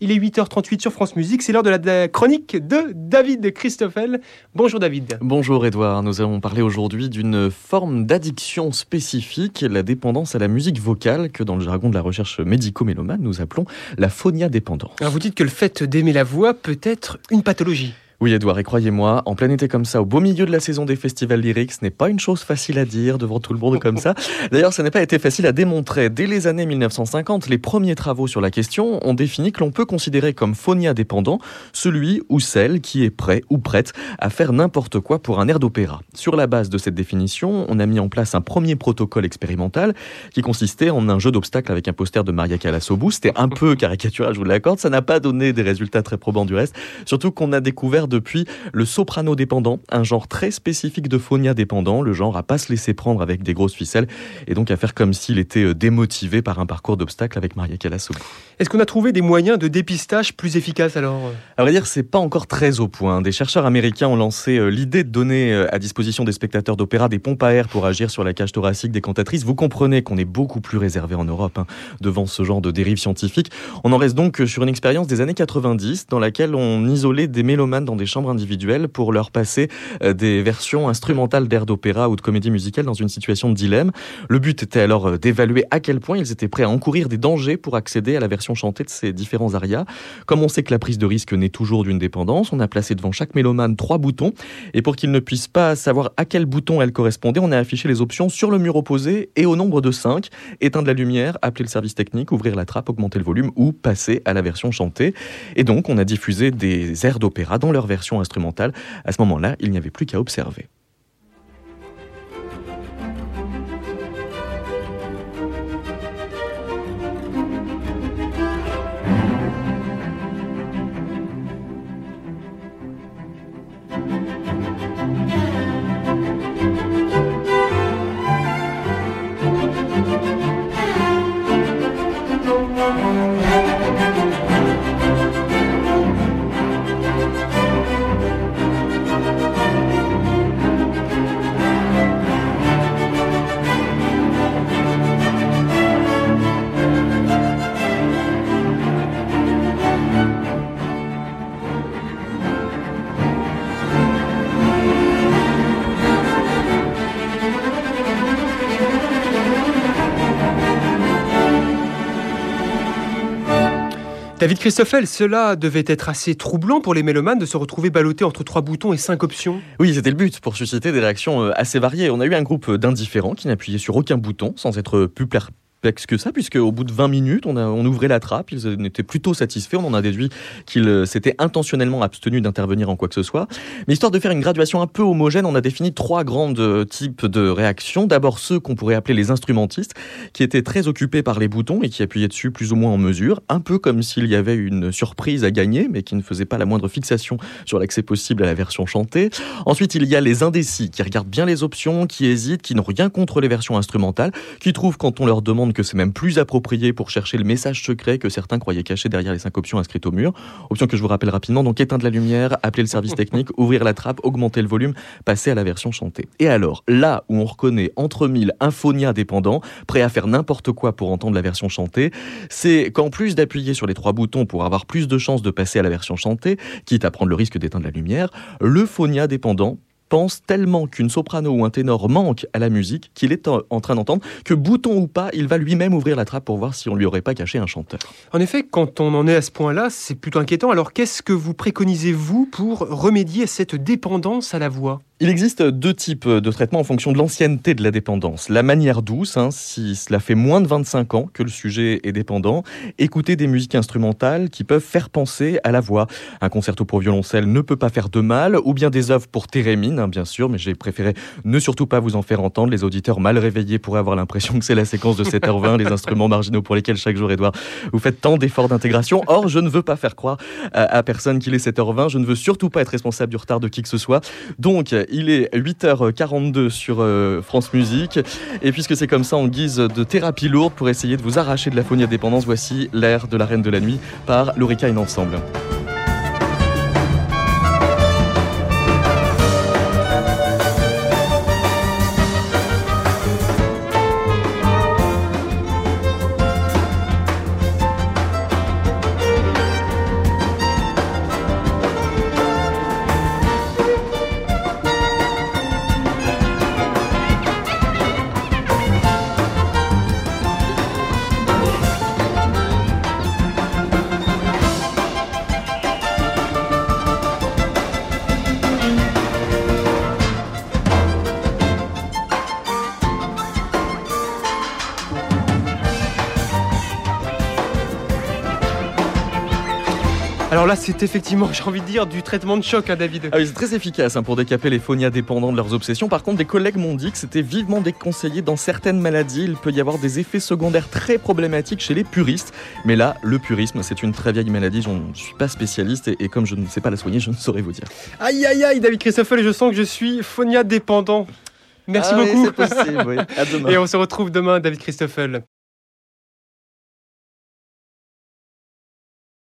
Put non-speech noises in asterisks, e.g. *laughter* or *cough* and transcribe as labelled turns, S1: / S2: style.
S1: Il est 8h38 sur France Musique. C'est l'heure de la chronique de David Christoffel. Bonjour David.
S2: Bonjour Edouard. Nous allons parler aujourd'hui d'une forme d'addiction spécifique, la dépendance à la musique vocale, que dans le jargon de la recherche médico-mélomane, nous appelons la phonia dépendance.
S1: Alors vous dites que le fait d'aimer la voix peut être une pathologie.
S2: Oui, Edouard, et croyez-moi, en plein été comme ça, au beau milieu de la saison des festivals lyriques, ce n'est pas une chose facile à dire devant tout le monde comme ça. *laughs* D'ailleurs, ça n'a pas été facile à démontrer. Dès les années 1950, les premiers travaux sur la question ont défini que l'on peut considérer comme phonia dépendant celui ou celle qui est prêt ou prête à faire n'importe quoi pour un air d'opéra. Sur la base de cette définition, on a mis en place un premier protocole expérimental qui consistait en un jeu d'obstacles avec un poster de Maria Callas au bout. C'était un peu *laughs* caricatural, je vous l'accorde. Ça n'a pas donné des résultats très probants du reste. Surtout qu'on a découvert depuis le soprano dépendant, un genre très spécifique de phonia dépendant, le genre à pas se laisser prendre avec des grosses ficelles et donc à faire comme s'il était euh, démotivé par un parcours d'obstacles avec Maria Callas
S1: Est-ce qu'on a trouvé des moyens de dépistage plus efficaces alors
S2: À vrai dire, c'est pas encore très au point. Des chercheurs américains ont lancé euh, l'idée de donner euh, à disposition des spectateurs d'opéra des pompes à air pour agir sur la cage thoracique des cantatrices. Vous comprenez qu'on est beaucoup plus réservé en Europe hein, devant ce genre de dérive scientifique. On en reste donc sur une expérience des années 90 dans laquelle on isolait des mélomanes dans des chambres individuelles pour leur passer euh, des versions instrumentales d'air d'opéra ou de comédie musicale dans une situation de dilemme. Le but était alors euh, d'évaluer à quel point ils étaient prêts à encourir des dangers pour accéder à la version chantée de ces différents arias. Comme on sait que la prise de risque naît toujours d'une dépendance, on a placé devant chaque mélomane trois boutons et pour qu'ils ne puissent pas savoir à quel bouton elle correspondait, on a affiché les options sur le mur opposé et au nombre de 5. Éteindre la lumière, appeler le service technique, ouvrir la trappe, augmenter le volume ou passer à la version chantée. Et donc on a diffusé des airs d'opéra dans leur version instrumentale. À ce moment-là, il n'y avait plus qu'à observer.
S1: David Christoffel, cela devait être assez troublant pour les mélomanes de se retrouver ballottés entre trois boutons et cinq options.
S2: Oui, c'était le but, pour susciter des réactions euh, assez variées. On a eu un groupe d'indifférents qui n'appuyaient sur aucun bouton, sans être plus que ça, puisque au bout de 20 minutes, on, ouvrait la trappe, ils étaient plutôt satisfaits, on en a déduit qu'ils euh, s'étaient intentionnellement abstenus d'intervenir en quoi que ce soit. Mais histoire de faire une graduation un peu homogène, on a défini trois grands euh, types de réactions. D'abord ceux qu'on pourrait appeler les instrumentistes, qui étaient très occupés par les boutons et qui appuyaient dessus plus ou moins en mesure, un peu comme s'il y avait une surprise à gagner, mais qui ne faisait pas la moindre fixation sur l'accès possible à la version chantée. Ensuite, il y a les indécis, qui regardent bien les options, qui hésitent, qui n'ont rien contre les versions instrumentales, qui trouvent quand on leur demande que c'est même plus approprié pour chercher le message secret que certains croyaient caché derrière les cinq options inscrites au mur. Option que je vous rappelle rapidement, donc éteindre la lumière, appeler le service technique, *laughs* ouvrir la trappe, augmenter le volume, passer à la version chantée. Et alors, là où on reconnaît entre mille un phonia dépendant, prêt à faire n'importe quoi pour entendre la version chantée, c'est qu'en plus d'appuyer sur les trois boutons pour avoir plus de chances de passer à la version chantée, quitte à prendre le risque d'éteindre la lumière, le phonia dépendant pense tellement qu'une soprano ou un ténor manque à la musique qu'il est en train d'entendre que bouton ou pas, il va lui-même ouvrir la trappe pour voir si on lui aurait pas caché un chanteur.
S1: En effet, quand on en est à ce point-là, c'est plutôt inquiétant. Alors qu'est-ce que vous préconisez vous pour remédier à cette dépendance à la voix?
S2: Il existe deux types de traitements en fonction de l'ancienneté de la dépendance. La manière douce, hein, si cela fait moins de 25 ans que le sujet est dépendant, écouter des musiques instrumentales qui peuvent faire penser à la voix. Un concerto pour violoncelle ne peut pas faire de mal, ou bien des œuvres pour thérémine, hein, bien sûr, mais j'ai préféré ne surtout pas vous en faire entendre. Les auditeurs mal réveillés pourraient avoir l'impression que c'est la séquence de 7h20, les instruments marginaux pour lesquels chaque jour, Edouard, vous faites tant d'efforts d'intégration. Or, je ne veux pas faire croire à, personne qu'il est 7h20, je ne veux surtout pas être responsable du retard de qui que ce soit. Donc, il est 8h42 sur euh, France Musique. Et puisque c'est comme ça, en guise de thérapie lourde pour essayer de vous arracher de la phonie à dépendance, voici l'air de la Reine de la Nuit par Lorica Ensemble.
S1: Alors là, c'est effectivement, *laughs* j'ai envie de dire, du traitement de choc, hein, David.
S2: Ah oui, c'est très efficace hein, pour décaper les phonias dépendants de leurs obsessions. Par contre, des collègues m'ont dit que c'était vivement déconseillé dans certaines maladies. Il peut y avoir des effets secondaires très problématiques chez les puristes. Mais là, le purisme, c'est une très vieille maladie. Je ne suis pas spécialiste et, et comme je ne sais pas la soigner, je ne saurais vous dire.
S1: Aïe, aïe, aïe, David Christoffel, je sens que je suis phonia dépendant. Merci
S2: Ah oui,
S1: beaucoup.
S2: c'est possible, oui. À *laughs* demain.
S1: Et on se retrouve demain, David Christoffel.